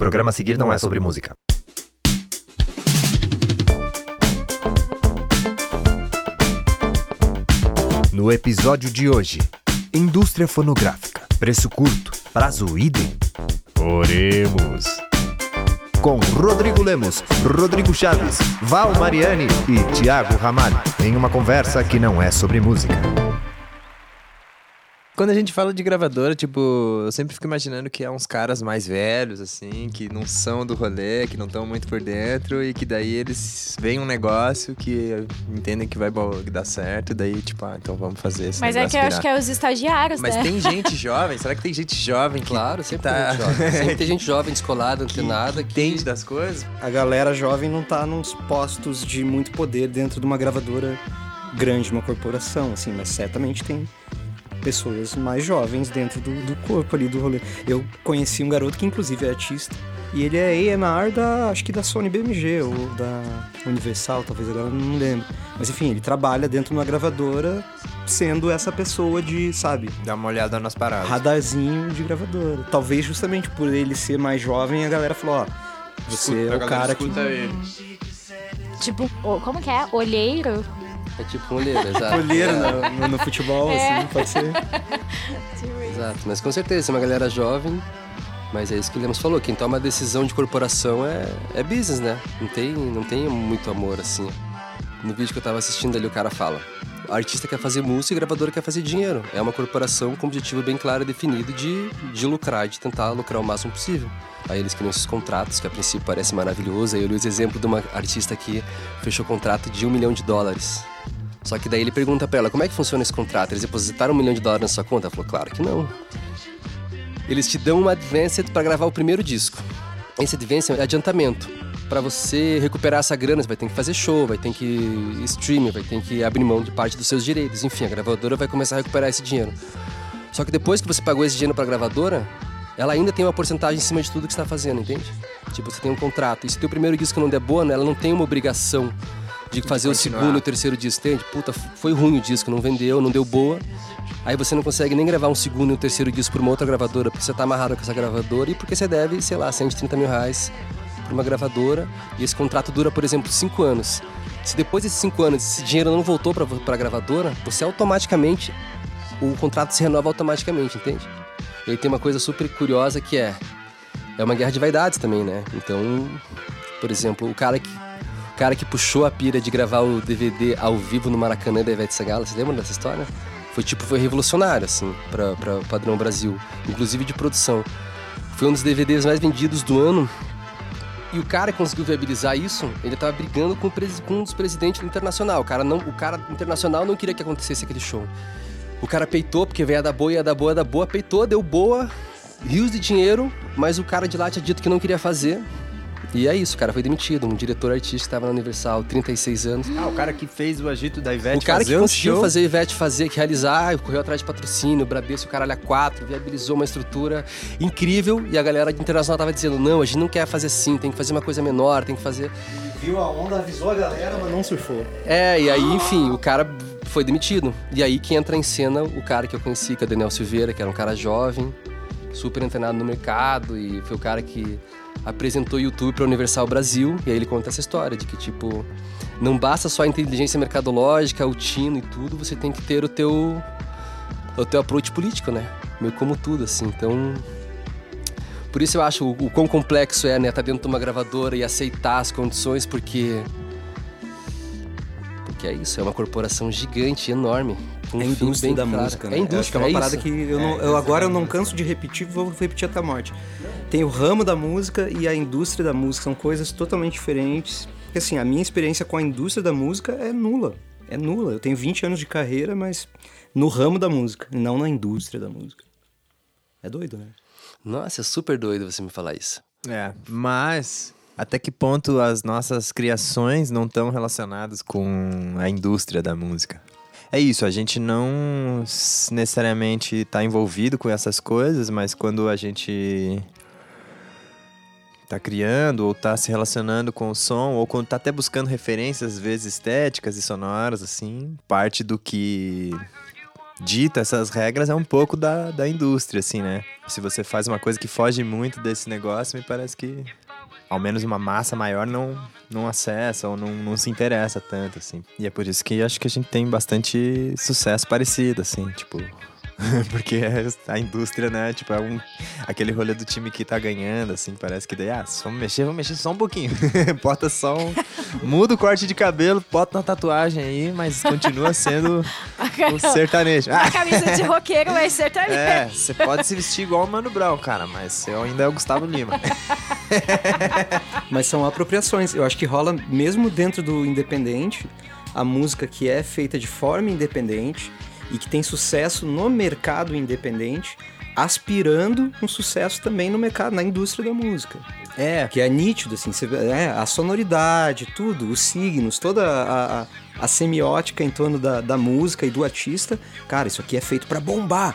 programa a seguir não é sobre música. No episódio de hoje, indústria fonográfica, preço curto, prazo idem. Oremos. Com Rodrigo Lemos, Rodrigo Chaves, Val Mariani e Thiago Ramalho, em uma conversa que não é sobre música. Quando a gente fala de gravadora, tipo, eu sempre fico imaginando que é uns caras mais velhos, assim, que não são do rolê, que não estão muito por dentro e que daí eles veem um negócio que entendem que vai dar certo, daí, tipo, ah, então vamos fazer esse Mas é que eu virar. acho que é os estagiários, Mas né? tem gente jovem? Será que tem gente jovem que Claro, sempre tá... tem gente jovem. Sempre tem gente jovem, descolada, antenada, que entende das coisas? A galera jovem não tá nos postos de muito poder dentro de uma gravadora grande, uma corporação, assim, mas certamente tem pessoas mais jovens dentro do, do corpo ali do rolê. Eu conheci um garoto que inclusive é artista e ele é A&R da, acho que da Sony BMG ou da Universal, talvez agora não lembro. Mas enfim, ele trabalha dentro de uma gravadora sendo essa pessoa de, sabe, Dá uma olhada nas paradas. radarzinho de gravadora. Talvez justamente por ele ser mais jovem, a galera falou, ó, você é o cara que Tipo, o- como que é? Olheiro? É tipo um olheiro, exato. olheiro no, no- no futebol, É. assim, pode ser. Exato, mas com certeza, é uma galera jovem, mas é isso que o Lemos falou, quem toma a decisão de corporação é, é business, né? Não tem, não tem muito amor assim. No vídeo que eu tava assistindo ali, o cara fala: o artista quer fazer música e a gravadora quer fazer dinheiro. É uma corporação com objetivo bem claro e definido de, de lucrar, de tentar lucrar o máximo possível. Aí eles criam esses contratos, que a princípio parece maravilhoso. Aí eu li os exemplos de uma artista que fechou contrato de um milhão de dólares. Só que daí ele pergunta pra ela, como é que funciona esse contrato? Eles depositaram um milhão de dólares na sua conta? Ela falou, claro que não. Eles te dão uma advanced para gravar o primeiro disco. Esse advanced é adiantamento. Para você recuperar essa grana, você vai ter que fazer show, vai ter que streaming, vai ter que abrir mão de parte dos seus direitos. Enfim, a gravadora vai começar a recuperar esse dinheiro. Só que depois que você pagou esse dinheiro para a gravadora, ela ainda tem uma porcentagem em cima de tudo que está fazendo, entende? Tipo, você tem um contrato. E se o teu primeiro disco não der boa, né, ela não tem uma obrigação de fazer o continuar. segundo e o terceiro disco, entende? Puta, foi ruim o disco, não vendeu, não deu boa. Aí você não consegue nem gravar um segundo e um terceiro disco por uma outra gravadora, porque você tá amarrado com essa gravadora e porque você deve, sei lá, 130 mil reais pra uma gravadora. E esse contrato dura, por exemplo, cinco anos. Se depois desses cinco anos esse dinheiro não voltou pra, pra gravadora, você automaticamente. O contrato se renova automaticamente, entende? E aí tem uma coisa super curiosa que é. É uma guerra de vaidades também, né? Então, por exemplo, o cara que. Cara que puxou a pira de gravar o DVD ao vivo no Maracanã da Ivete Sangalo, vocês lembram dessa história? Foi tipo, foi revolucionário, assim, pra, pra padrão Brasil, inclusive de produção. Foi um dos DVDs mais vendidos do ano. E o cara que conseguiu viabilizar isso, ele tava brigando com, com um dos presidentes internacional. O cara, não, o cara internacional não queria que acontecesse aquele show. O cara peitou, porque veio a da boa, ia da boa, ia da boa, peitou, deu boa, rios de dinheiro, mas o cara de lá tinha dito que não queria fazer. E é isso, o cara foi demitido. Um diretor artístico que estava na Universal, 36 anos. Ah, o cara que fez o agito da Ivete O cara fazer que conseguiu show. fazer a Ivete fazer, que realizar, correu atrás de patrocínio, Bradesco, o caralho a quatro, viabilizou uma estrutura incrível e a galera internacional tava dizendo, não, a gente não quer fazer assim, tem que fazer uma coisa menor, tem que fazer... Viu a onda, avisou a galera, mas não surfou. É, e aí, enfim, o cara foi demitido. E aí que entra em cena o cara que eu conheci, que é o Daniel Silveira, que era um cara jovem, super antenado no mercado e foi o cara que apresentou o YouTube para Universal Brasil. E aí ele conta essa história de que, tipo, não basta só a inteligência mercadológica, o tino e tudo, você tem que ter o teu, o teu approach político, né? Meio como tudo, assim. Então, por isso eu acho o, o quão complexo é, né? Estar dentro de uma gravadora e aceitar as condições, porque. Porque é isso, é uma corporação gigante, enorme. É indústria bem da claro. música, né? É a indústria, que é uma é parada isso. que eu, não, eu agora eu não canso de repetir, vou repetir até a morte. Tem o ramo da música e a indústria da música, são coisas totalmente diferentes. Porque assim, a minha experiência com a indústria da música é nula. É nula. Eu tenho 20 anos de carreira, mas no ramo da música, não na indústria da música. É doido, né? Nossa, é super doido você me falar isso. É, mas até que ponto as nossas criações não estão relacionadas com a indústria da música? É isso, a gente não necessariamente está envolvido com essas coisas, mas quando a gente tá criando ou tá se relacionando com o som, ou quando tá até buscando referências, às vezes estéticas e sonoras, assim, parte do que dita essas regras é um pouco da, da indústria, assim, né? se você faz uma coisa que foge muito desse negócio, me parece que ao menos uma massa maior não, não acessa ou não, não se interessa tanto, assim. E é por isso que acho que a gente tem bastante sucesso parecido, assim, tipo. Porque a indústria, né, tipo, é um, aquele rolê do time que tá ganhando, assim, parece que daí, ah, se vamos mexer, vamos mexer só um pouquinho. bota só um. Muda o corte de cabelo, bota uma tatuagem aí, mas continua sendo o sertanejo. A camisa de roqueiro é sertanejo. É, você pode se vestir igual o Mano Brown, cara, mas você ainda é o Gustavo Lima. Mas são apropriações. Eu acho que rola mesmo dentro do independente, a música que é feita de forma independente e que tem sucesso no mercado independente, aspirando um sucesso também no mercado, na indústria da música. É, Que é nítido, assim, você, é, a sonoridade, tudo, os signos, toda a, a, a semiótica em torno da, da música e do artista. Cara, isso aqui é feito pra bombar.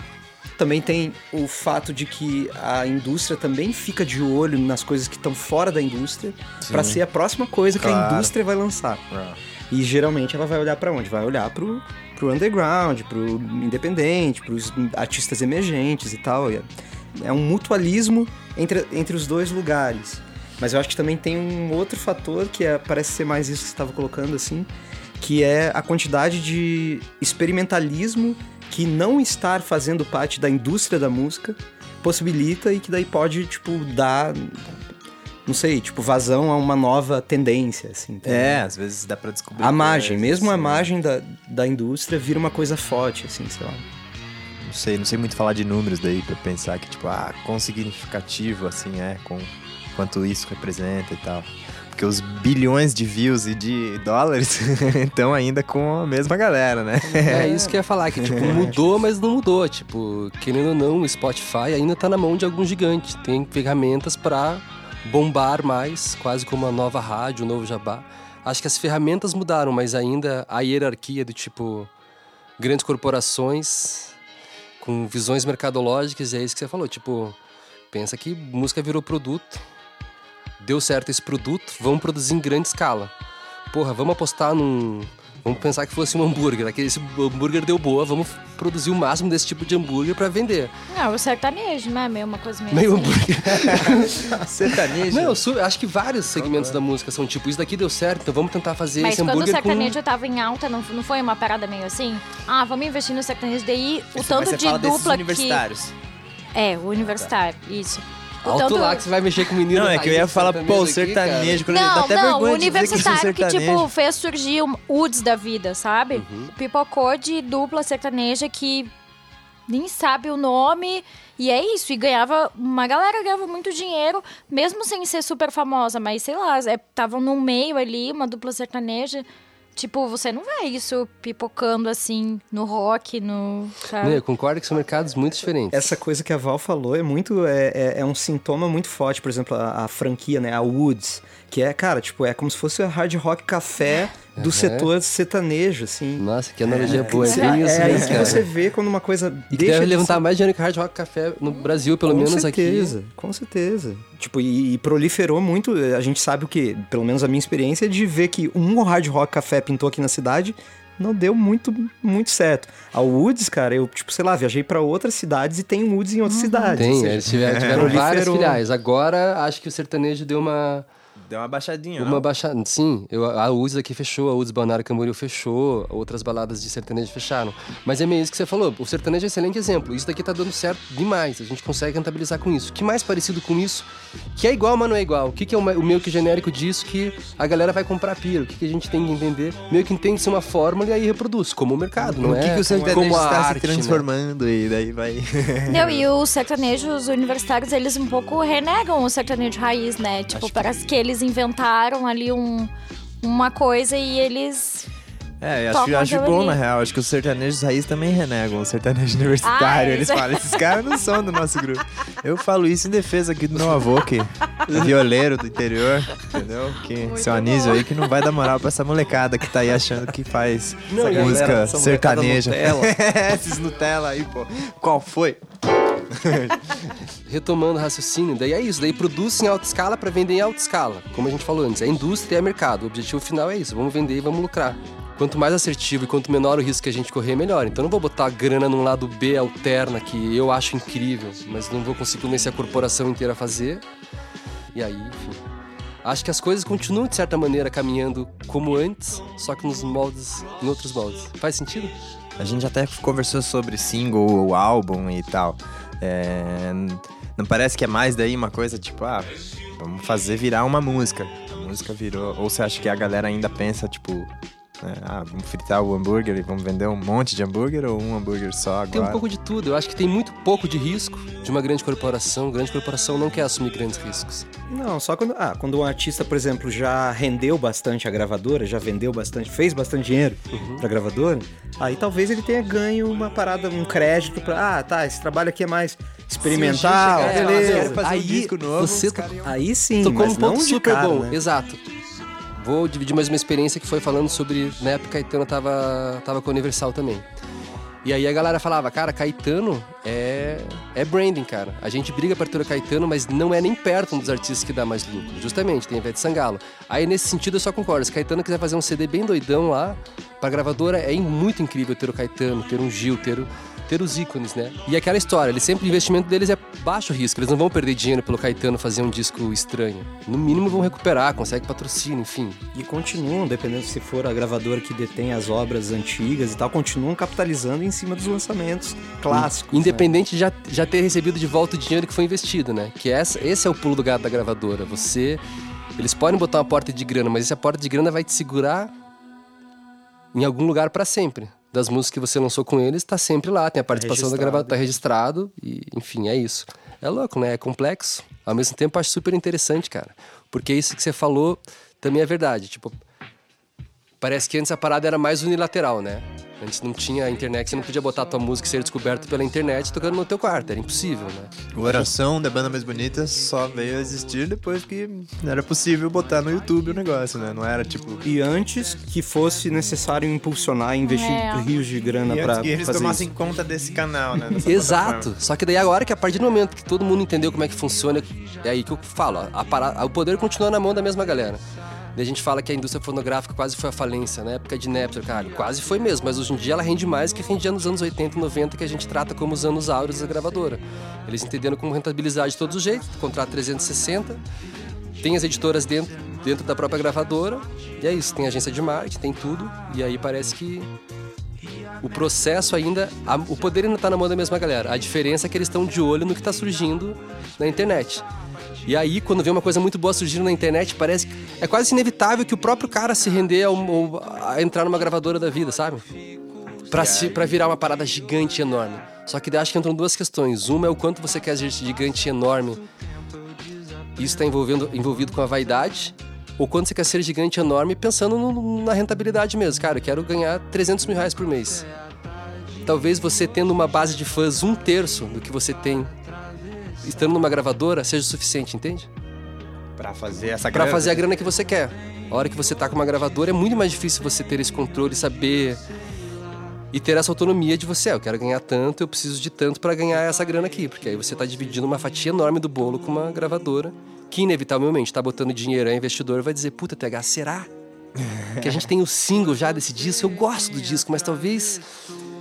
Também tem o fato de que a indústria também fica de olho nas coisas que estão fora da indústria pra ser a próxima coisa que a Claro. indústria vai lançar. E geralmente ela vai olhar pra onde? Vai olhar pro, pro underground, pro independente, pros artistas emergentes e tal. É é um mutualismo entre, entre os dois lugares. Mas eu acho que também tem um outro fator que é, parece ser mais isso que você estava colocando assim, que é a quantidade de experimentalismo que não estar fazendo parte da indústria da música possibilita e que daí pode, tipo, dar, não sei, tipo, vazão a uma nova tendência, assim. entendeu? é, às vezes dá pra descobrir. A margem, coisas, mesmo a assim. margem da, da indústria vira uma coisa forte, assim, sei lá. Não sei, não sei muito falar de números daí pra pensar que, tipo, ah, quão significativo, assim, é, com quanto isso representa e tal. Porque os bilhões de views e de dólares estão ainda com a mesma galera, né? É isso que eu ia falar, que tipo, mudou, mas não mudou. Tipo, querendo ou não, o Spotify ainda tá na mão de algum gigante. Tem ferramentas pra bombar mais, quase como uma nova rádio, um novo jabá. Acho que as ferramentas mudaram, mas ainda a hierarquia do tipo grandes corporações com visões mercadológicas, e é isso que você falou, tipo, pensa que música virou produto. Deu certo esse produto, vamos produzir em grande escala. Porra, vamos apostar num. Vamos pensar que fosse um hambúrguer. Aquele esse hambúrguer deu boa, vamos produzir o máximo desse tipo de hambúrguer pra vender. Não, o sertanejo, né? Meio uma coisa meio. Meio assim. hambúrguer. Sertanejo. Não, eu acho que vários segmentos da música são tipo, isso daqui deu certo, então vamos tentar fazer Mas esse quando o hambúrguer sertanejo tava em alta, não, não foi uma parada meio assim? Ah, vamos investir no sertanejo. Daí o tanto de dupla que. É, o universitário, isso. O com. Alto tanto- lá que você vai mexer com o menino. Não, é que eu ia falar, pô, o sertanejo aqui, quando dá Não, até não, o vergonha de dizer que universitário que, tipo, fez surgir o UDS da vida, sabe? Uhum. Pipocou de dupla sertaneja que nem sabe o nome. E é isso, e ganhava. Uma galera ganhava muito dinheiro, mesmo sem ser super famosa, mas sei lá, estavam no meio ali, uma dupla sertaneja. Tipo, você não vê isso pipocando assim no rock, no. sabe? Não, eu concordo que são mercados muito diferentes. Essa coisa que a Val falou é muito. É, é, é um sintoma muito forte, por exemplo, a, a franquia, né? A Woods. Que é, cara, tipo, é como se fosse hard rock café do Uhum. setor sertanejo, assim. Nossa, que analogia boa. É bem isso é aí mesmo, que cara. você vê quando uma coisa E que deixa deve de levantar ser- mais dinheiro que Hard Rock Café no Brasil, pelo com menos certeza, aqui. Com certeza. Tipo, e, e proliferou muito. A gente sabe o que, pelo menos a minha experiência, é de ver que um hard rock café pintou aqui na cidade. Não deu muito, muito certo. A Woods, cara, eu, tipo, sei lá, viajei pra outras cidades e tem Woods em outras cidades. ou Tem, seja, eles tiveram, tiveram várias filiais. Agora, acho que o sertanejo deu uma, Deu uma baixadinha, uma baixada. Sim, eu, a UZ aqui fechou, a UZ Balneário Camboriú fechou, outras baladas de sertanejo fecharam. Mas é meio isso que você falou, o sertanejo é um excelente exemplo. Isso daqui tá dando certo demais, a gente consegue rentabilizar com isso. O que mais parecido com isso, que é igual, mas não é igual? O que, que é o, meio que genérico disso que a galera vai comprar pira? O que, que a gente tem que entender? Meio que tem que ser uma fórmula e aí reproduz, como o mercado, não o é? que, que o sertanejo como a está arte, se né? transformando e daí vai... Não, e os sertanejos universitários, eles um pouco renegam o sertanejo raiz, né? Tipo, parece que eles inventaram ali um, uma coisa e eles. É, eu acho, Tocam acho bom, ali. na real. Acho que os sertanejos raiz também renegam o sertanejo universitário. Ah, Eles isso. falam, esses caras não são do nosso grupo. Eu falo isso em defesa aqui do meu avô, que é violeiro do interior, entendeu? Que Muito seu Anísio bom. aí, que não vai dar moral pra essa molecada que tá aí achando que faz Não, música galera, sertaneja. Nutella. Esses Nutella aí, pô. Qual foi? retomando o raciocínio, daí é isso, daí produz em alta escala para vender em alta escala. Como a gente falou antes, é indústria e é mercado. O objetivo final é isso, vamos vender e vamos lucrar. quanto mais assertivo e quanto menor o risco que a gente correr, melhor. Então não vou botar a grana num lado B alterna que eu acho incrível, mas não vou conseguir convencer a corporação inteira a fazer. E aí, enfim. Acho que as coisas continuam, de certa maneira, caminhando como antes, só que nos moldes, em outros moldes. Faz sentido? A gente até conversou sobre single ou álbum e tal. É, não parece que é mais daí uma coisa tipo, ah, vamos fazer virar uma música. A música virou. Ou você acha que a galera ainda pensa, tipo, né, ah, vamos fritar o hambúrguer e vamos vender um monte de hambúrguer ou um hambúrguer só agora? Tem um pouco de tudo. Eu acho que tem muito pouco de risco de uma grande corporação. Grande corporação não quer assumir grandes riscos. Não, só quando, ah, quando um artista, por exemplo, já rendeu bastante a gravadora, já vendeu bastante, fez bastante dinheiro uhum. pra gravadora, aí talvez ele tenha ganho uma parada, um crédito pra, ah, tá, esse trabalho aqui é mais experimental, sim, beleza. Fazer aí, um novo, você aí sim, tocou mas um ponto não super cara, bom. né? Exato. Vou dividir mais uma experiência que foi falando sobre. Na época, Caetano tava, tava com a Universal também. E aí a galera falava, cara, Caetano é, é branding, cara. A gente briga para ter o Caetano, mas não é nem perto um dos artistas que dá mais lucro. Justamente, tem a Ivete Sangalo. Aí nesse sentido eu só concordo. Se Caetano quiser fazer um CD bem doidão lá, pra gravadora é muito incrível ter o Caetano, ter um Gil, ter o ter os ícones, né? E aquela história, eles sempre o investimento deles é baixo risco, eles não vão perder dinheiro pelo Caetano fazer um disco estranho. No mínimo vão recuperar, consegue patrocínio, enfim. E continuam, dependendo se for a gravadora que detém as obras antigas e tal, continuam capitalizando em cima dos lançamentos clássicos. né? Independente de já, já ter recebido de volta o dinheiro que foi investido, né? Que essa, esse é o pulo do gato da gravadora. Você. Eles podem botar uma porta de grana, mas essa porta de grana vai te segurar em algum lugar para sempre das músicas que você lançou com eles, tá sempre lá, tem a participação da gravadora, tá registrado e, enfim, é isso. É louco, né? É complexo. Ao mesmo tempo, acho super interessante, cara. Porque isso que você falou também é verdade. Tipo, parece que antes a parada era mais unilateral, né? Antes não tinha internet, você não podia botar a tua música e ser descoberto pela internet tocando no teu quarto, era impossível, né? O Oração da Banda Mais Bonita só veio a existir depois que era possível botar no YouTube o negócio, né? Não era tipo... E antes que fosse necessário impulsionar e investir É. rios de grana E pra antes que eles fazer tomassem isso. conta desse canal, né? Exato. Só que daí agora que a partir do momento que todo mundo entendeu como é que funciona, é aí que eu falo, ó, a parada, o poder continua na mão da mesma galera. A gente fala que a indústria fonográfica quase foi a falência na época de Napster, cara. Quase foi mesmo, mas hoje em dia ela rende mais que rendia nos anos 80 e 90, que a gente trata como os anos áureos da gravadora. Eles entenderam como rentabilizar de todos os jeitos, contrato 360, tem as editoras dentro, dentro da própria gravadora, e é isso, tem agência de marketing, tem tudo, e aí parece que o processo ainda. a- o poder ainda tá na mão da mesma galera. A diferença é que eles estão de olho no que tá surgindo na internet. E aí, quando vê uma coisa muito boa surgindo na internet, parece que é quase inevitável que o próprio cara se render ao, ao- a entrar numa gravadora da vida, sabe? Pra, se, pra virar uma parada gigante enorme. Só que daí acho que entram duas questões. Uma é o quanto você quer ser gigante enorme. Isso está envolvendo, envolvido com a vaidade. Ou quando você quer ser gigante enorme pensando no- na rentabilidade mesmo. Cara, eu quero ganhar 300 mil reais por mês. Talvez você tendo uma base de fãs um terço do que você tem estando numa gravadora seja o suficiente, entende? Pra fazer essa Pra grana. fazer a grana que você quer. A hora que você tá com uma gravadora é muito mais difícil você ter esse controle, saber e ter essa autonomia de você, ah, eu quero ganhar tanto, eu preciso de tanto pra ganhar essa grana aqui, porque aí você tá dividindo uma fatia enorme do bolo com uma gravadora que inevitavelmente tá botando dinheiro, aí investidor vai dizer, puta, TH, será? Que a gente tem o single já desse disco, eu gosto do disco, mas talvez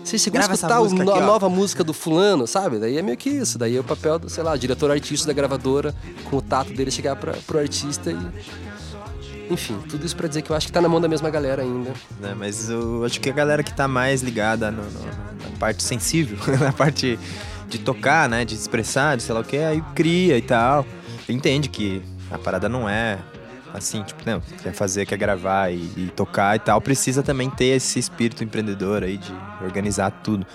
você chegou a escutar o- a nova música do fulano, sabe? Daí é meio que isso. Daí é o papel do, sei lá, diretor artista da gravadora, com o tato dele chegar pra, pro artista e. Enfim, tudo isso pra dizer que eu acho que tá na mão da mesma galera ainda. né? Mas eu acho que a galera que tá mais ligada no- no- na parte sensível, na parte de tocar, né? De expressar, de sei lá o que, aí cria e tal. Entende que a parada não é assim, tipo, não, quer fazer, quer gravar e, e tocar e tal, precisa também ter esse espírito empreendedor aí de organizar tudo.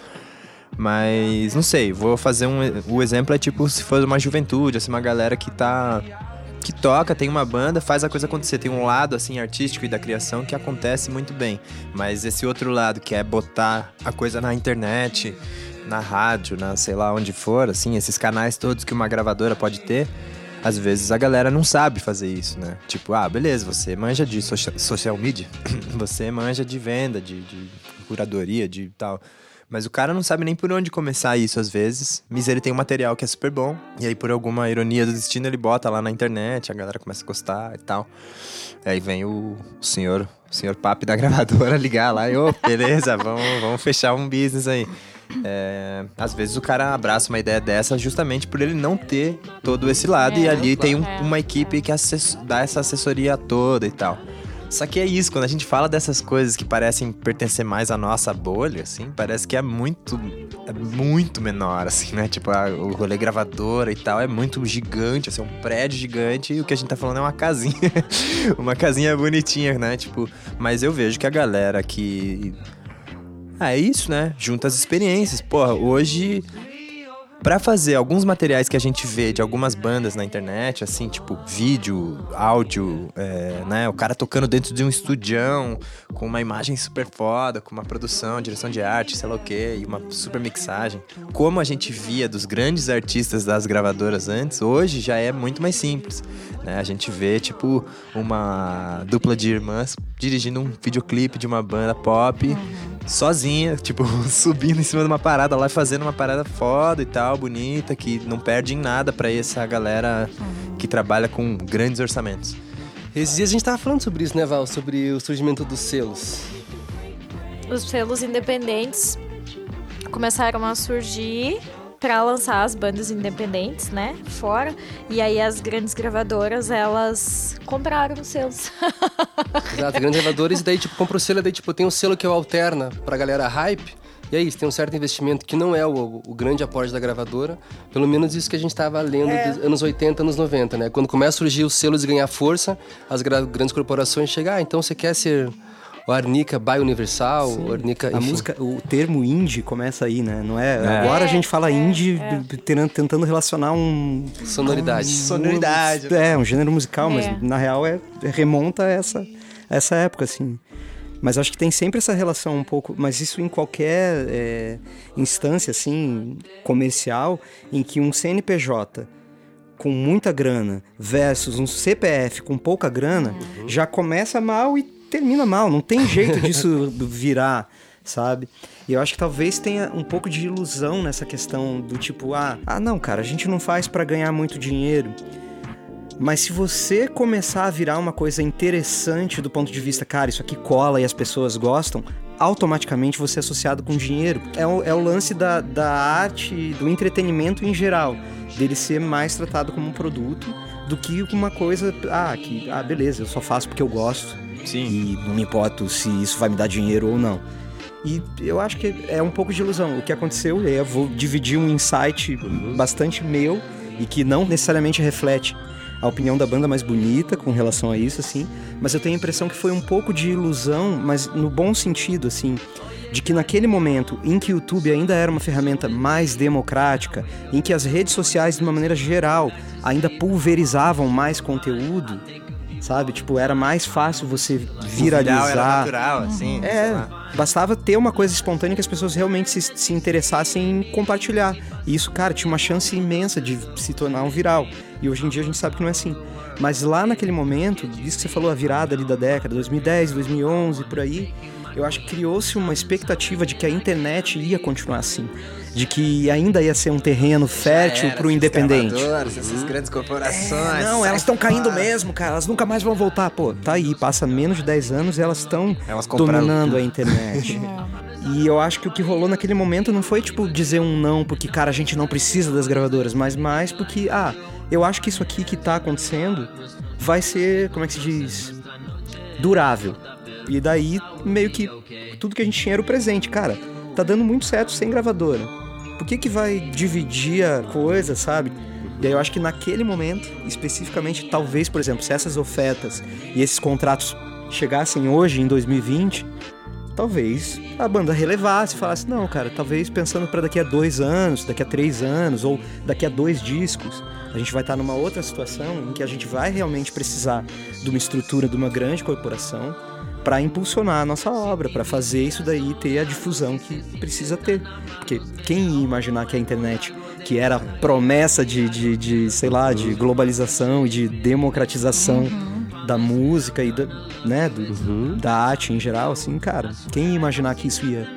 Mas não sei, vou fazer um. O exemplo é tipo se for uma juventude, assim, uma galera que tá que toca, tem uma banda, faz a coisa acontecer. Tem um lado assim artístico e da criação que acontece muito bem, mas esse outro lado que é botar a coisa na internet, na rádio, na sei lá onde for, assim, esses canais todos que uma gravadora pode ter, às vezes a galera não sabe fazer isso, né? Tipo, ah, beleza, você manja de social, social media, você manja de venda, de, de curadoria, de tal. Mas o cara não sabe nem por onde começar isso às vezes. Mas ele tem um material que é super bom. E aí, por alguma ironia do destino, ele bota lá na internet, a galera começa a gostar e tal. Aí vem o senhor, o senhor papi da gravadora ligar lá e, ô, beleza, vamos, vamos fechar um business aí. É, às vezes o cara abraça uma ideia dessa justamente por ele não ter todo esse lado. É, e ali tem um- é. uma equipe que dá essa assessoria toda e tal. Só que é isso, quando a gente fala dessas coisas que parecem pertencer mais à nossa bolha, assim, parece que é muito, é muito menor, assim, né? Tipo, a- o rolê gravadora e tal é muito gigante, assim, é um prédio gigante e o que a gente tá falando é uma casinha, uma casinha bonitinha, né? Tipo, mas eu vejo que a galera que... Ah, é isso, né? Junta as experiências. Porra, hoje Pra fazer alguns materiais que a gente vê de algumas bandas na internet, assim, tipo vídeo, áudio, é, né? O cara tocando dentro de um estudião, com uma imagem super foda, com uma produção, direção de arte, sei lá o quê, e uma super mixagem. Como a gente via dos grandes artistas das gravadoras antes, hoje já é muito mais simples. Né? A gente vê, tipo, uma dupla de irmãs dirigindo um videoclipe de uma banda pop sozinha, tipo, subindo em cima de uma parada lá, fazendo uma parada foda e tal, bonita, que não perde em nada pra essa galera que trabalha com grandes orçamentos. Esses dias a gente tava falando sobre isso, né, Val? Sobre o surgimento dos selos. Os selos independentes começaram a surgir para lançar as bandas independentes, né? Fora. E aí as grandes gravadoras, elas compraram os selos. Exato, grandes gravadores, e daí, tipo, compra o selo, daí, tipo, tem um selo que é o alterna pra galera hype. E é isso, tem um certo investimento que não é o, o grande aporte da gravadora. Pelo menos isso que a gente tava lendo dos anos 80, anos 90, né? Quando começa a surgir os selos e ganhar força, as gra- grandes corporações chegam, ah, então você quer ser o Arnica by Universal, o Arnica... A música, o termo indie começa aí, né? Não é? É. Agora a gente fala É, indie é. tentando, relacionar um Sonoridade. Sonoridade. É, um gênero musical, É. mas na real é remonta a essa a essa época assim. Mas acho que tem sempre essa relação um pouco, mas isso em qualquer é, instância assim comercial em que um CNPJ com muita grana versus um CPF com pouca grana já começa mal e termina mal. Não tem jeito disso virar, sabe? E eu acho que talvez tenha um pouco de ilusão nessa questão do tipo, ah, ah não, cara, a gente não faz pra ganhar muito dinheiro. Mas se você começar a virar uma coisa interessante do ponto de vista, cara, isso aqui cola e as pessoas gostam, automaticamente você é associado com dinheiro. É o, é o lance da, da arte, do entretenimento em geral, dele ser mais tratado como um produto do que uma coisa, ah, que, ah, beleza, eu só faço porque eu gosto Sim. e não me importo se isso vai me dar dinheiro ou não. E eu acho que é um pouco de ilusão. O que aconteceu, eu vou dividir um insight bastante meu e que não necessariamente reflete a opinião da banda mais bonita com relação a isso, assim. Mas eu tenho a impressão que foi um pouco de ilusão, mas no bom sentido, assim. De que naquele momento em que o YouTube ainda era uma ferramenta mais democrática, em que as redes sociais, de uma maneira geral, ainda pulverizavam mais conteúdo, sabe? Tipo, era mais fácil você Viral era viralizar. natural, assim. sei É, bastava ter uma coisa espontânea que as pessoas realmente se, se interessassem em compartilhar. E isso, cara, tinha uma chance imensa de se tornar um viral. E hoje em dia a gente sabe que não é assim. Mas lá naquele momento, isso que você falou, a virada ali da década, 2010, 2011, por aí, eu acho que criou-se uma expectativa de que a internet ia continuar assim. De que ainda ia ser um terreno fértil pro essas independente. gravadoras, Essas grandes corporações. É, não, elas estão caindo mesmo, cara. Elas nunca mais vão voltar. Pô, tá aí, passa menos de 10 anos e elas estão dominando tudo. a internet. e eu acho que o que rolou naquele momento não foi, tipo, dizer um não porque, cara, a gente não precisa das gravadoras, mas mais porque, ah, eu acho que isso aqui que tá acontecendo vai ser, como é que se diz? Durável. E daí, meio que tudo que a gente tinha era o presente. Cara, tá dando muito certo sem gravadora. Por que que vai dividir a coisa, sabe? E aí eu acho que naquele momento, especificamente, talvez, por exemplo, se essas ofertas e esses contratos chegassem hoje, em 2020, talvez a banda relevasse, falasse, não, cara, talvez pensando para daqui a dois anos, daqui a três anos, ou daqui a dois discos, a gente vai estar numa outra situação em que a gente vai realmente precisar de uma estrutura de uma grande corporação para impulsionar a nossa obra, para fazer isso daí ter a difusão que precisa ter. Porque quem ia imaginar que a internet, que era promessa de, de, de sei lá, de globalização e de democratização da música e da, né, do- da arte em geral, assim, cara, quem ia imaginar que isso ia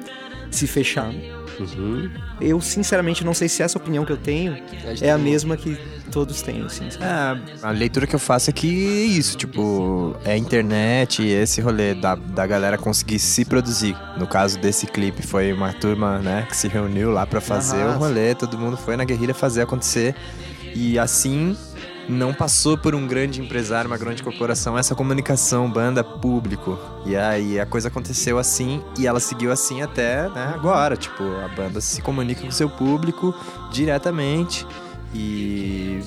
se fechar? Uhum. Eu, sinceramente, não sei se essa opinião que eu tenho é a mesma que todos têm, assim. É, a leitura que eu faço é que é isso, tipo, é a internet, esse rolê da, da galera conseguir se produzir. No caso desse clipe, foi uma turma, né, que se reuniu lá pra fazer Aham. o rolê, todo mundo foi na guerrilha fazer acontecer. E assim, não passou por um grande empresário, uma grande corporação, essa comunicação banda-público. E aí a coisa aconteceu assim e ela seguiu assim até né, agora. Tipo, a banda se comunica com o seu público diretamente. E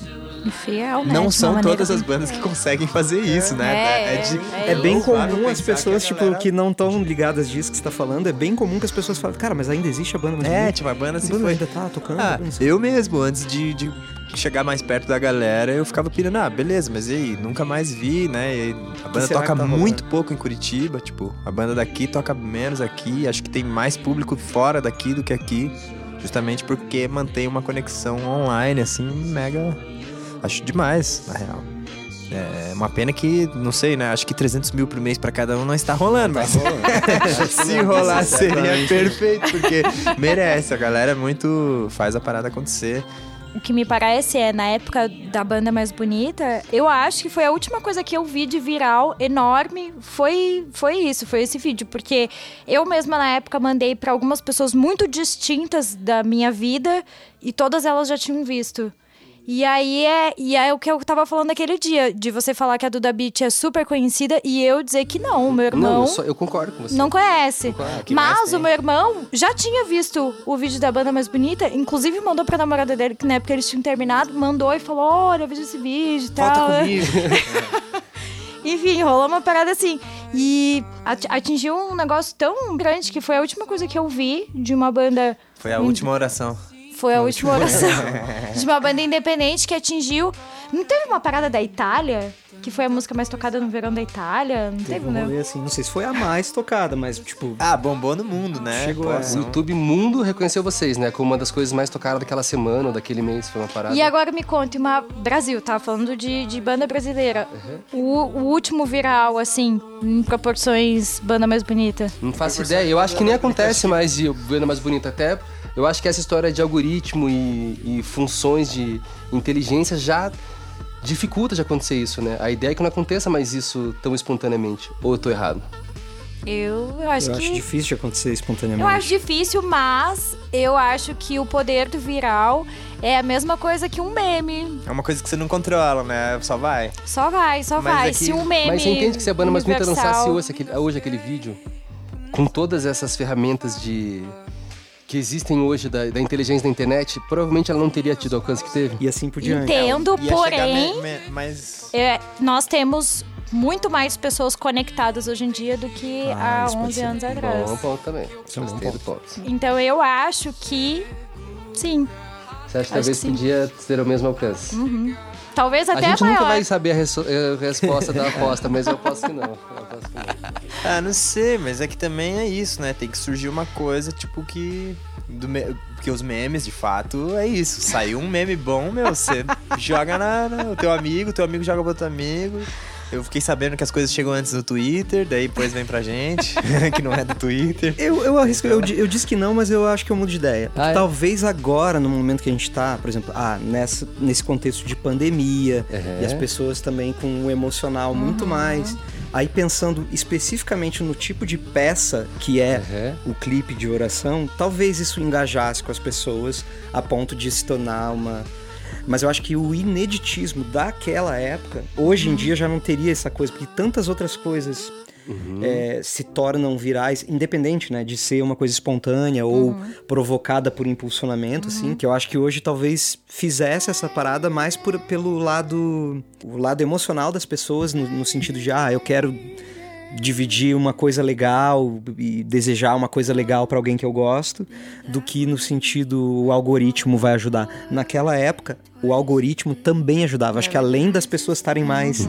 E fiel, né? não são todas as bandas que conseguem fazer isso, né? É, de- é É bem louvável comum as pessoas, que a tipo, galera- que não estão ligadas disso que você tá falando, é bem comum que as pessoas falem, cara, mas ainda existe a banda mais É, tipo, a banda a se banda foi. ainda tá tocando? Ah, eu mesmo, antes de, de chegar mais perto da galera, eu ficava pirando, ah, beleza, mas e aí? Nunca mais vi, né? E a banda toca tá muito pouco em Curitiba, tipo, a banda daqui toca menos aqui, acho que tem mais público fora daqui do que aqui, justamente porque mantém uma conexão online, assim, mega. Acho demais, na real. É uma pena que, não sei, né? Acho que 300 mil por mês pra cada um não está rolando, mas se rolar seria perfeito, porque merece. A galera é muito. faz a parada acontecer. O que me parece é, na época da banda mais bonita, eu acho que foi a última coisa que eu vi de viral enorme. Foi, foi isso, foi esse vídeo. Porque eu mesma, na época, mandei pra algumas pessoas muito distintas da minha vida e todas elas já tinham visto. E aí é, e é o que eu tava falando aquele dia, de você falar que a Duda Beat é super conhecida e eu dizer que não, o meu Não, irmão eu, só- eu concordo com você. não conhece. Que mais Mas o meu irmão já tinha visto o vídeo da banda mais bonita, inclusive mandou pra namorada dele, que na época eles tinham terminado, mandou e falou: Olha, eu vi esse vídeo e tal. Comigo. Enfim, rolou uma parada assim. E ati- atingiu um negócio tão grande que foi a última coisa que eu vi de uma banda. Foi a última oração. Foi a última oração. de uma banda independente que atingiu. Não teve uma parada da Itália? Que foi a música mais tocada no verão da Itália? Não teve, Teve um né? assim, não sei se foi a mais tocada, mas, tipo, Ah, bombou no mundo, né? Chegou Pô, a- O YouTube Mundo reconheceu vocês, né? Como uma das coisas mais tocadas daquela semana ou daquele mês. Foi uma parada. E agora me conte uma. Brasil, tava falando de, de banda brasileira. O, o último viral, assim, em proporções banda mais bonita. Não faço ideia. Eu acho que nem acontece mais de vendo mais bonita. Até eu acho que essa história de algoritmo e, e funções de inteligência já dificulta de acontecer isso, né? A ideia é que não aconteça mais isso tão espontaneamente. Ou eu tô errado? Eu, eu acho eu que. acho difícil de acontecer espontaneamente. eu acho difícil, mas eu acho que o poder do viral é a mesma coisa que um meme. É uma coisa que você não controla, né? Só vai. Só vai, só Mas vai. é que- Se um meme. Mas você entende que se a banda mais bonita lançasse hoje aquele, hoje aquele vídeo, com todas essas ferramentas de que existem hoje da, da inteligência da internet, provavelmente ela não teria tido o alcance que teve. E assim por diante. Entendo, chegar porém. me- me- mas. é, nós temos muito mais pessoas conectadas hoje em dia do que Ah, há isso pode 11 ser. anos atrás. Bom ponto também. Isso é um ponto. Então eu acho que. Sim. Você acha que Acho talvez que podia ter o mesmo alcance? Talvez A até gente maior. nunca vai saber a, reso- a resposta da aposta, mas eu aposto que não. Eu aposto que não. Ah, não sei, mas é que também é isso, né? Tem que surgir uma coisa, tipo, que. Do me... Porque os memes, de fato, é isso. Saiu um meme bom, meu, você joga na, na- o teu amigo, teu amigo joga pro outro amigo. Eu fiquei sabendo que as coisas chegam antes no Twitter, daí depois vem pra gente, que não é do Twitter. Eu, eu arrisco, eu, eu disse que não, mas eu acho que eu mudo de ideia. Ah, é? Talvez agora, no momento que a gente tá, por exemplo, ah, nessa, nesse contexto de pandemia, Uhum. e as pessoas também com o emocional muito mais. Aí pensando especificamente no tipo de peça que é Uhum. o clipe de oração, talvez isso engajasse com as pessoas a ponto de se tornar uma. Mas eu acho que o ineditismo daquela época, hoje em dia já não teria essa coisa, porque tantas outras coisas é, se tornam virais, independente, né, de ser uma coisa espontânea ou provocada por impulsionamento, assim, que eu acho que hoje talvez fizesse essa parada mais por, pelo lado, o lado emocional das pessoas, no, no sentido de, ah, eu quero dividir uma coisa legal e desejar uma coisa legal pra alguém que eu gosto, do que no sentido o algoritmo vai ajudar. Naquela época, o algoritmo também ajudava. Acho que além das pessoas estarem mais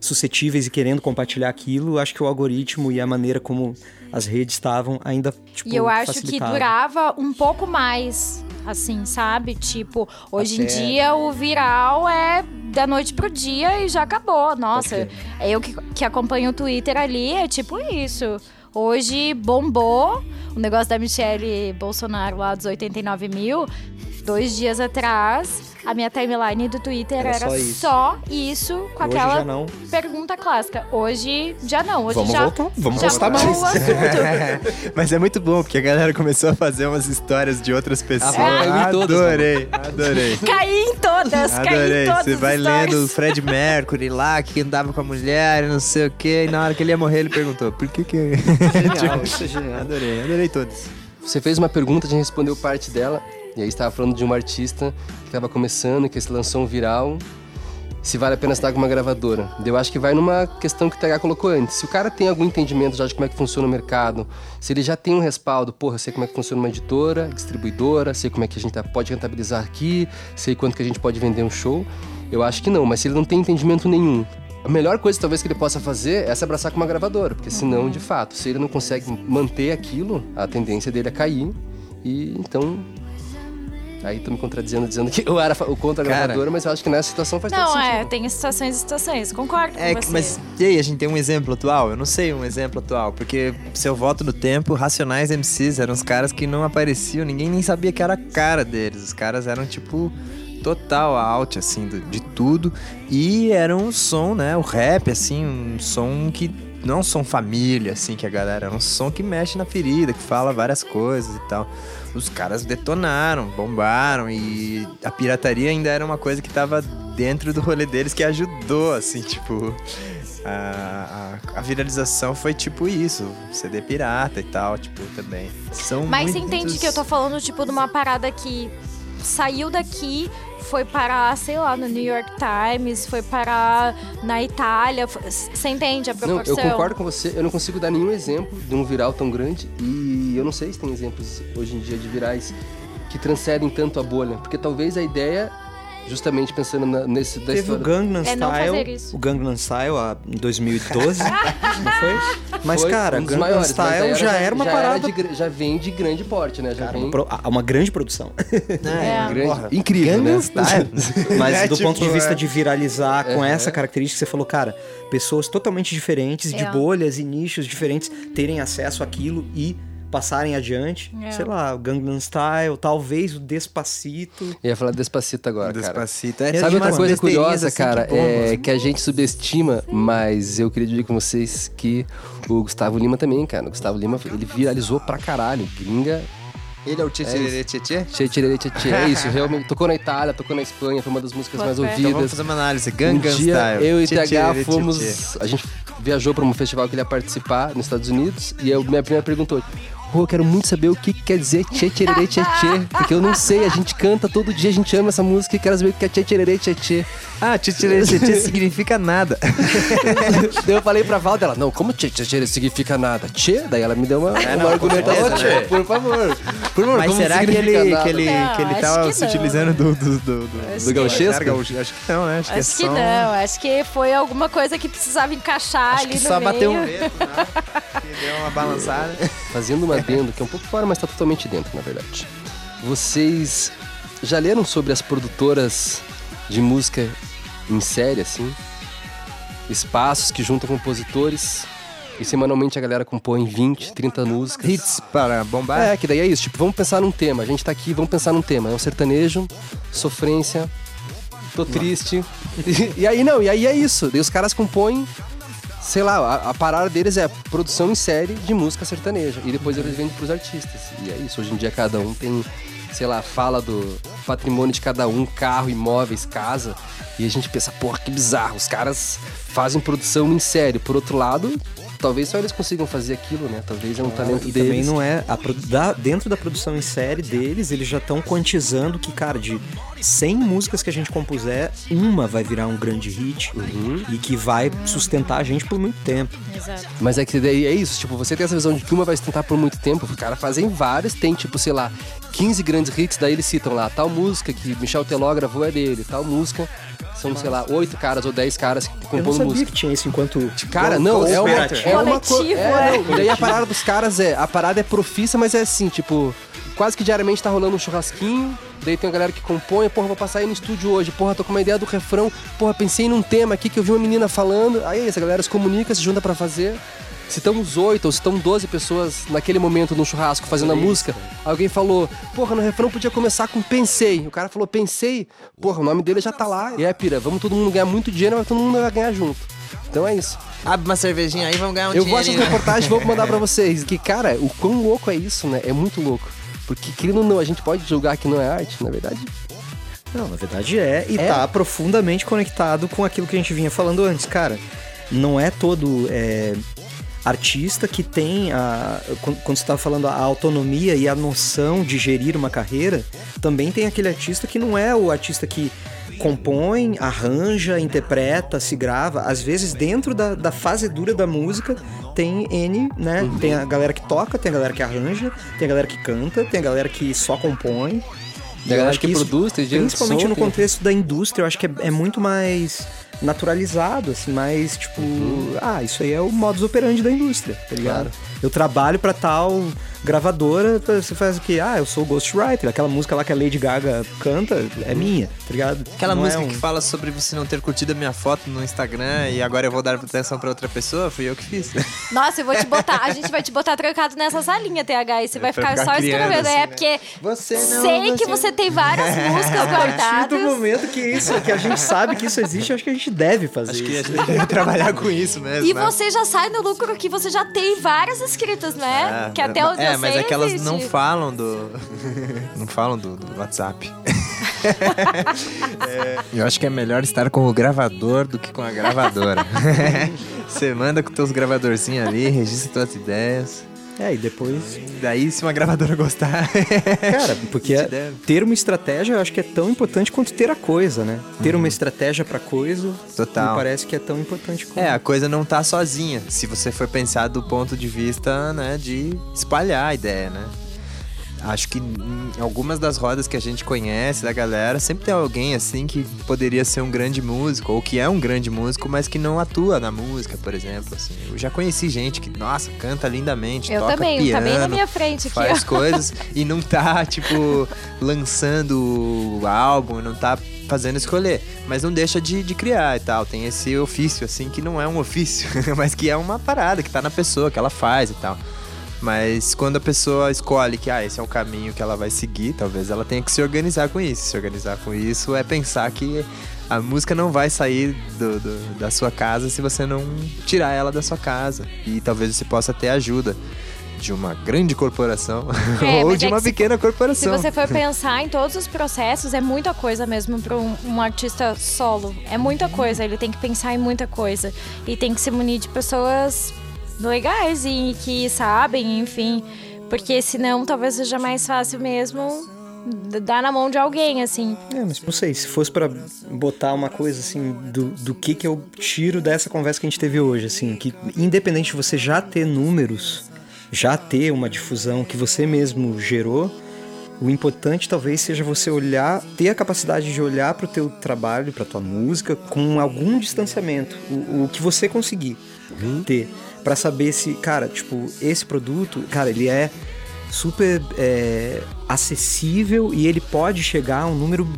suscetíveis e querendo compartilhar aquilo, acho que o algoritmo e a maneira como as redes estavam ainda tipo E eu acho que durava um pouco mais, assim, sabe? Tipo, hoje em Até- dia o viral é da noite pro dia e já acabou. Nossa, eu que, que acompanho o Twitter ali, é tipo isso. Hoje bombou o negócio da Michelle Bolsonaro lá dos 89 mil. Dois dias atrás, a minha timeline do Twitter Era era, só isso. só isso com Hoje aquela já não. pergunta clássica. Hoje já não. Hoje Vamos já, voltar, vamos já gostar mudou mais. o assunto. Mas é muito bom, porque a galera começou a fazer umas histórias de outras pessoas. Ah, adorei, adorei. Caí em todas, caí Adorei. em todas Você vai stories. lendo o Fred Mercury lá, que andava com a mulher e não sei o quê. E na hora que ele ia morrer, ele perguntou: por que que. Genial, isso é genial. adorei, adorei todos. Você fez uma pergunta, a gente respondeu parte dela. E aí estava falando de uma artista que estava começando, que se lançou um viral. Se vale a pena estar com uma gravadora. Eu acho que vai numa questão que o TH colocou antes. Se o cara tem algum entendimento já de como é que funciona o mercado, se ele já tem um respaldo, porra, sei como é que funciona uma editora, distribuidora, sei como é que a gente tá- pode rentabilizar aqui, sei quanto que a gente pode vender um show, eu acho que não. Mas se ele não tem entendimento nenhum, a melhor coisa talvez que ele possa fazer é se abraçar com uma gravadora, porque senão, de fato, se ele não consegue manter aquilo, a tendência dele é cair. E então. Aí tô me contradizendo dizendo que eu era o contra a Cara. gravadora, mas eu acho que nessa situação faz todo Não, sentido. é, tem situações e situações. Concordo É, com você. mas e aí, a gente tem um exemplo atual? Eu não sei um exemplo atual, porque se eu volto no tempo, Racionais MCs eram os caras que não apareciam, ninguém nem sabia que era a cara deles. Os caras eram tipo total out, assim, do- de tudo. E era um som, né? O rap, assim, um som que. Não é um som família, assim, que a galera. É um som que mexe na ferida, que fala várias coisas e tal. Os caras detonaram, bombaram e a pirataria ainda era uma coisa que tava dentro do rolê deles que ajudou, assim, tipo. A, a, a viralização foi tipo isso, CD pirata e tal, tipo, também. São Mas você muitos- entende que eu tô falando, tipo, de uma parada que saiu daqui, foi parar, sei lá, no New York Times, foi parar na Itália. foi- Você entende a Não, proporção? eu concordo com você. Eu não consigo dar nenhum exemplo de um viral tão grande. E eu não sei se tem exemplos hoje em dia de virais que transcendem tanto a bolha. Porque talvez a ideia, justamente pensando na- nesse da Teve o história... Gangnam É não fazer Style, isso. o Gangnam Style ah, em 2012, não foi? Mas Foi cara, um Gangnam maiores, mas Style aí já era uma já parada, de gra- já vem de grande porte, né? Já cara, vem uma, pro- uma grande produção. É. grande, Porra, incrível, Gangnam né? Style. Mas É, do tipo, ponto de vista é. de viralizar com essa característica, você falou, cara, pessoas totalmente diferentes, de É. bolhas e nichos diferentes, terem acesso àquilo e passarem adiante. É. Sei lá, o Gangnam Style, talvez o Despacito. Eu ia falar Despacito agora, cara. Despacito. É, Sabe outra coisa curiosa, assim cara? que é assim. que a gente subestima, mas eu queria dizer com vocês que o Gustavo Lima também, cara. O Gustavo Lima, ele viralizou pra caralho. Gringa, Ele é o Tchê Tchê Tchê Tchê Tchê Tchê. É isso, realmente. Tocou na Itália, tocou na Espanha, foi uma das músicas Boa mais fé. Então vamos ouvidas. fazer uma análise. Um Gangnam dia, Style. eu e Tchê, TH fomos. tchê. A gente viajou pra um festival que ele ia participar nos Estados Unidos. E eu, minha prima perguntou: Eu quero muito saber o que, que quer dizer tchê tchererê tchê tchê. Porque eu não sei, a gente canta todo dia, a gente ama essa música e quero saber o que é tchê tchererê tchê tchê. Ah, Tchê Tchê Tchê Tchê significa nada. Daí eu falei pra Val dela, não, como tchê tchê tchê significa nada? Tchê? Daí ela me deu uma, É, uma não, argumentação. Tchê, por favor. Por favor, Mas como será que ele, nada? que ele, Não, que ele tava que se utilizando do, do, do, do, Acho Do gauchesco? Acho que não, né? Acho, que é Acho que só um- não, acho que foi alguma coisa que precisava encaixar Acho ali que no só meio. bateu um vento, né? Deu uma balançada. Fazendo um adendo, que é um pouco fora, mas tá totalmente dentro, na verdade. Vocês já leram sobre as produtoras de música em série, assim? Espaços que juntam compositores e semanalmente a galera compõe 20, 30 músicas. Hits para bombar? É, que daí é isso, tipo, vamos pensar num tema. A gente tá aqui, vamos pensar num tema. É um sertanejo, sofrência, tô triste. E, e aí não, e aí é isso. Daí os caras compõem, sei lá, a, a parada deles é produção em série de música sertaneja. E depois eles vendem pros artistas. E é isso, hoje em dia cada um tem, sei lá, fala do patrimônio de cada um, carro, imóveis, casa. E a gente pensa, porra, que bizarro, os caras fazem produção em série. Por outro lado, talvez só eles consigam fazer aquilo, né? Talvez é um talento e deles. também não é. a da- dentro da produção em série deles, eles já estão quantizando que, cara, de 100 músicas que a gente compuser, uma vai virar um grande hit Uhum. e que vai sustentar a gente por muito tempo. Exato. Mas é que daí é isso, tipo, você tem essa visão de que uma vai sustentar por muito tempo, os caras fazem várias, tem tipo, sei lá, 15 grandes hits, daí eles citam lá, tal música que Michel Teló gravou é dele, tal música, são, sei lá, 8 caras ou 10 caras que Eu não compõem sabia música. que tinha isso enquanto. Cara, não, é uma, é uma co- Coletivo, é, é. não, E daí a parada dos caras é, a parada é profissa, mas é assim, tipo, quase que diariamente tá rolando um churrasquinho, daí tem a galera que compõe, porra, vou passar aí no estúdio hoje, porra, tô com uma ideia do refrão, porra, pensei num tema aqui que eu vi uma menina falando, aí essa galera se comunica, se junta pra fazer. Se estamos oito ou se estão 12 pessoas naquele momento no churrasco fazendo a música, alguém falou, porra, no refrão podia começar com pensei. O cara falou, pensei, porra, o nome dele já tá lá. E é, pira, vamos todo mundo ganhar muito dinheiro, mas todo mundo vai ganhar junto. Então é isso. Abre uma cervejinha aí, vamos ganhar um Eu vou essas reportagens vou mandar pra vocês. Que, cara, o quão louco é isso, né? É muito louco. Porque, querendo ou não, a gente pode julgar que não é arte, na verdade. Não, na verdade é, e É. tá profundamente conectado com aquilo que a gente vinha falando antes, cara. Não é todo é, artista que tem a. Quando você tava falando a autonomia e a noção de gerir uma carreira, também tem aquele artista que não é o artista que compõe, arranja, interpreta, se grava. Às vezes, dentro da, da fase dura da música, tem N, né? Tem a galera que toca, tem a galera que arranja, tem a galera que canta, tem a galera que só compõe. Tem a eu galera acho que isso, produz, gente que Principalmente no contexto da indústria, eu acho que é, é muito mais naturalizado, assim, mais tipo, ah, isso aí é o modus operandi da indústria, tá ligado? Claro. Eu trabalho pra tal gravadora, você faz o quê? Ah, eu sou o ghostwriter, aquela música lá que a Lady Gaga canta é minha, tá ligado? Aquela Não é música um- que fala sobre você não ter curtido a minha foto no Instagram e agora eu vou dar atenção pra outra pessoa, fui eu que fiz. Nossa, eu vou te botar. A gente vai te botar trancado nessa salinha, TH. E você vai Pra ficar, ficar só escrevendo. assim, é, né? porque Você não, sei que você- tem várias músicas A partir do guardadas. momento que isso, que a gente sabe que isso existe, acho que a gente deve fazer Acho que a isso. gente deve trabalhar com isso mesmo. E né? você já sai no lucro que você já tem várias escritas, né? É, que até onde é, eu mas sei é que elas existe. não falam do. não falam do, do WhatsApp. É, eu acho que é melhor estar com o gravador do que com a gravadora. Você manda com teus gravadorzinhos ali, registra tuas ideias. É, e depois Daí, se uma gravadora gostar. Cara, porque é- ter uma estratégia eu acho que é tão importante quanto ter a coisa, né? Ter uma estratégia pra coisa Uhum. Total. me parece que é tão importante como. É, a coisa não tá sozinha. Se você for pensar do ponto de vista, né, de espalhar a ideia, né? Acho que em algumas das rodas que a gente conhece da galera, sempre tem alguém assim que poderia ser um grande músico, ou que é um grande músico, mas que não atua na música, por exemplo. Assim. Eu já conheci gente que, nossa, canta lindamente, Eu toca também, tá piano, bem na minha frente aqui, faz ó. coisas e não tá, tipo, lançando o álbum, não tá fazendo escolher. Mas não deixa de, de criar e tal. Tem esse ofício, assim, que não é um ofício, mas que é uma parada que tá na pessoa, que ela faz e tal. Mas quando a pessoa escolhe que ah, esse é o caminho que ela vai seguir, talvez ela tenha que se organizar com isso. Se organizar com isso é pensar que a música não vai sair do- do- da sua casa se você não tirar ela da sua casa. E talvez você possa ter ajuda de uma grande corporação É, ou mas de é uma que se- pequena Se corporação. você for pensar em todos os processos, é muita coisa mesmo para um, um artista solo. É muita coisa, ele tem que pensar em muita coisa. E tem que se munir de pessoas legais e que sabem, enfim. Porque senão talvez seja mais fácil mesmo dar na mão de alguém, assim. É, mas não sei, se fosse pra botar uma coisa assim, do, do que que eu tiro dessa conversa que a gente teve hoje, assim, que independente de você já ter números, já ter uma difusão que você mesmo gerou, o importante talvez seja você olhar, ter a capacidade de olhar pro teu trabalho, pra tua música, com algum distanciamento, o, o que você conseguir ter, Pra saber se, cara, tipo, esse produto, cara, ele é super é, acessível e ele pode chegar a um número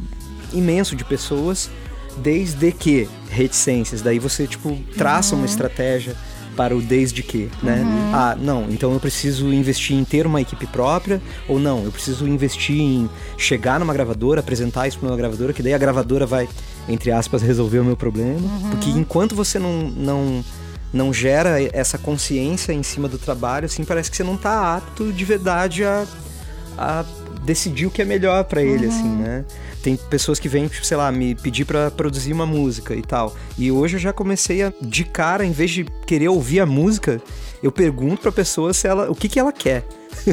imenso de pessoas, desde que reticências. Daí você, tipo, traça uma estratégia para o desde que, né? Ah, não, então eu preciso investir em ter uma equipe própria, ou não, eu preciso investir em chegar numa gravadora, apresentar isso para uma gravadora, que daí a gravadora vai, entre aspas, resolver o meu problema. Porque enquanto você não, não, não gera essa consciência em cima do trabalho, assim, parece que você não tá apto de verdade a, a decidir o que é melhor para ele, assim, né? Tem pessoas que vêm, tipo, sei lá, me pedir para produzir uma música e tal. E hoje eu já comecei a, de cara, em vez de querer ouvir a música, eu pergunto pra pessoa se ela, o que que ela quer. o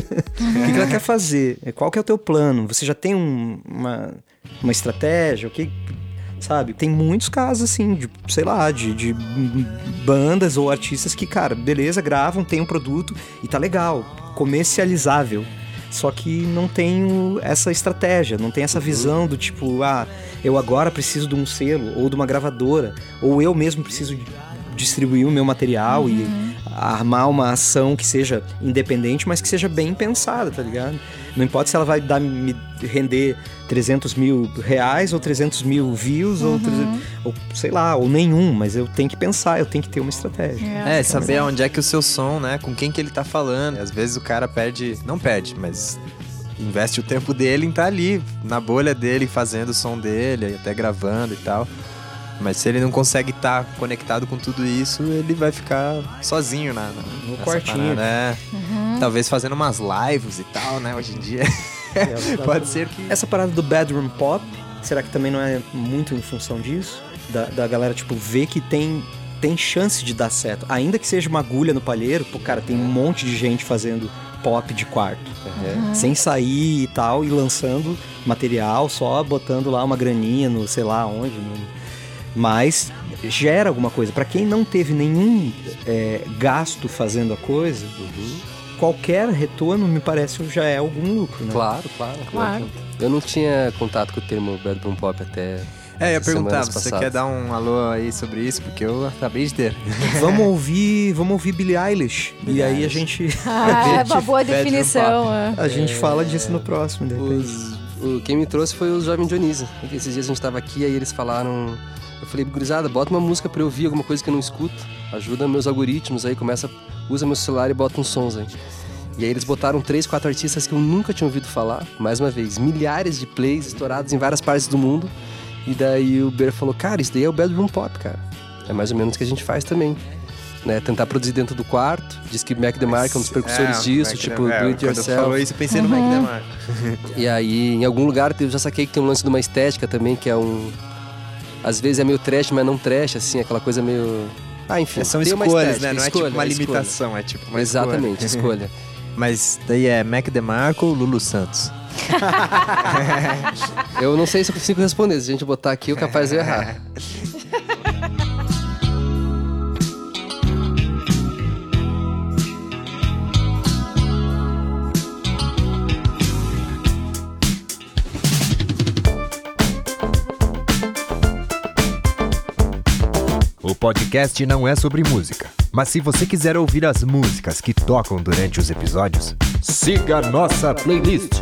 que, que ela quer fazer? Qual que é o teu plano? Você já tem um- uma, uma estratégia? O que, sabe? Tem muitos casos, assim, de, sei lá, de, de bandas ou artistas que, cara, beleza, gravam, tem um produto e tá legal, comercializável. Só que não tem essa estratégia, não tem essa visão do tipo, ah, eu agora preciso de um selo ou de uma gravadora, ou eu mesmo preciso de- distribuir o meu material e armar uma ação que seja independente, mas que seja bem pensada, tá ligado? Não importa se ela vai dar, me render 300 mil reais ou 300 mil views ou, 300 ou sei lá, ou nenhum, mas eu tenho que pensar, eu tenho que ter uma estratégia. É, saber onde é que o seu som, né? Com quem que ele tá falando. Às vezes o cara perde. Não perde, mas investe o tempo dele em estar ali, na bolha dele, fazendo o som dele, até gravando e tal. Mas se ele não consegue estar conectado com tudo isso, ele vai ficar sozinho na, na No quartinho. parada, é. Talvez fazendo umas lives e tal, né? Hoje em dia. Pode ser que. Essa parada do bedroom pop, será que também não é muito em função disso? Da, da galera, tipo, ver que tem, tem chance de dar certo. Ainda que seja uma agulha no palheiro, pô, cara, tem um monte de gente fazendo pop de quarto. Sem sair e tal, e lançando material, só botando lá uma graninha no sei lá onde. no- Mas gera alguma coisa. Pra quem não teve nenhum é, gasto fazendo a coisa, qualquer retorno me parece já é algum lucro, né? Claro, claro. Claro. Eu não tinha contato com o termo bedroom pop até. É, eu ia perguntar, você passadas. quer dar um alô aí sobre isso? Porque eu acabei de ter. vamos ouvir, vamos ouvir Billie Eilish. e aí a gente Ah, é uma boa definição. é. a gente fala disso no próximo, de repente. Os, o, quem me trouxe foi o Jovem Dionísio. Esses dias a gente tava aqui, aí eles falaram. Eu falei, gurizada, bota uma música pra eu ouvir, alguma coisa que eu não escuto. Ajuda meus algoritmos aí, começa, usa meu celular e bota uns sons aí. E aí eles botaram três, quatro artistas que eu nunca tinha ouvido falar. Mais uma vez, milhares de plays estourados em várias partes do mundo. E daí o Ber falou, cara, isso daí é o bedroom pop, cara. É mais ou menos o que a gente faz também. Né, tentar produzir dentro do quarto. Diz que Mac DeMarco é um dos precursores disso, tipo, do it Quando yourself. falou isso, eu pensei no Mac DeMarco. E aí, em algum lugar, eu já saquei que tem um lance de uma estética também, que é um. Às vezes é meio trash, mas não trash, assim, aquela coisa meio. Ah, enfim. São tem uma escolhas, né? Não é escolha, tipo uma escolha. limitação, é tipo uma escolha. Exatamente, escolha. Mas daí é Mac DeMarco ou Lulu Santos? eu não sei se eu consigo responder. Se a gente botar aqui, o capaz de errar. podcast não é sobre música, mas se você quiser ouvir as músicas que tocam durante os episódios, siga nossa playlist.